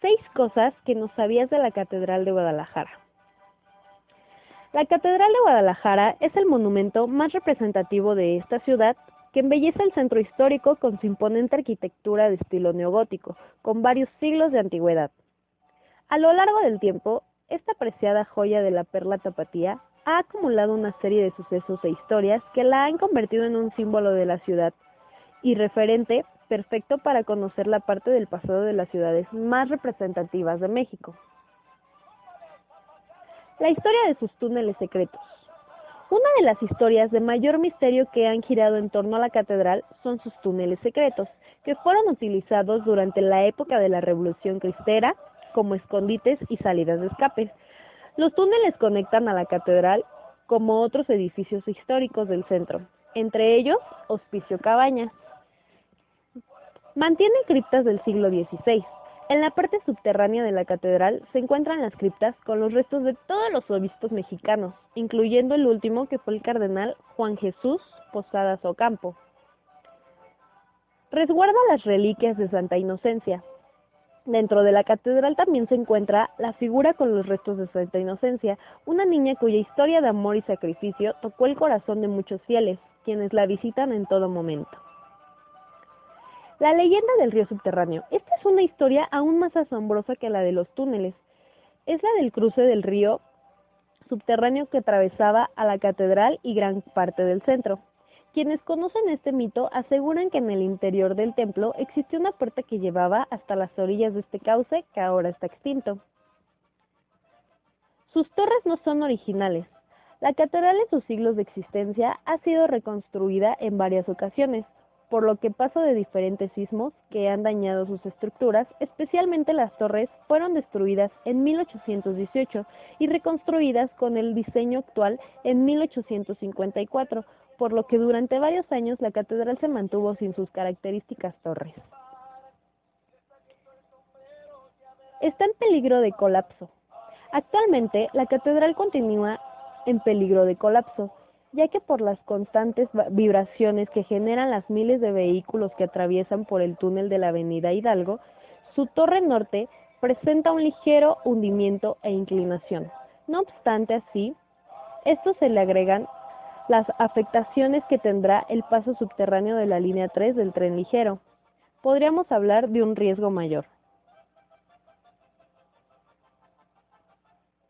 Seis cosas que no sabías de la Catedral de Guadalajara. La Catedral de Guadalajara es el monumento más representativo de esta ciudad que embellece el centro histórico con su imponente arquitectura de estilo neogótico, con varios siglos de antigüedad. A lo largo del tiempo, esta preciada joya de la perla tapatía ha acumulado una serie de sucesos e historias que la han convertido en un símbolo de la ciudad y referente perfecto para conocer la parte del pasado de las ciudades más representativas de México. La historia de sus túneles secretos. Una de las historias de mayor misterio que han girado en torno a la catedral son sus túneles secretos, que fueron utilizados durante la época de la Revolución Cristera como escondites y salidas de escape. Los túneles conectan a la catedral como otros edificios históricos del centro, entre ellos Hospicio Cabañas, Mantiene criptas del siglo XVI. En la parte subterránea de la catedral se encuentran las criptas con los restos de todos los obispos mexicanos, incluyendo el último que fue el cardenal Juan Jesús Posadas Ocampo. Resguarda las reliquias de Santa Inocencia. Dentro de la catedral también se encuentra la figura con los restos de Santa Inocencia, una niña cuya historia de amor y sacrificio tocó el corazón de muchos fieles, quienes la visitan en todo momento. La leyenda del río subterráneo. Esta es una historia aún más asombrosa que la de los túneles. Es la del cruce del río subterráneo que atravesaba a la catedral y gran parte del centro. Quienes conocen este mito aseguran que en el interior del templo existió una puerta que llevaba hasta las orillas de este cauce que ahora está extinto. Sus torres no son originales. La catedral en sus siglos de existencia ha sido reconstruida en varias ocasiones, por lo que paso de diferentes sismos que han dañado sus estructuras, especialmente las torres, fueron destruidas en 1818 y reconstruidas con el diseño actual en 1854, por lo que durante varios años la catedral se mantuvo sin sus características torres. Está en peligro de colapso. Actualmente, la catedral continúa en peligro de colapso, ya que por las constantes vibraciones que generan las miles de vehículos que atraviesan por el túnel de la avenida Hidalgo, su torre norte presenta un ligero hundimiento e inclinación. No obstante así, esto se le agregan las afectaciones que tendrá el paso subterráneo de la línea 3 del tren ligero. Podríamos hablar de un riesgo mayor.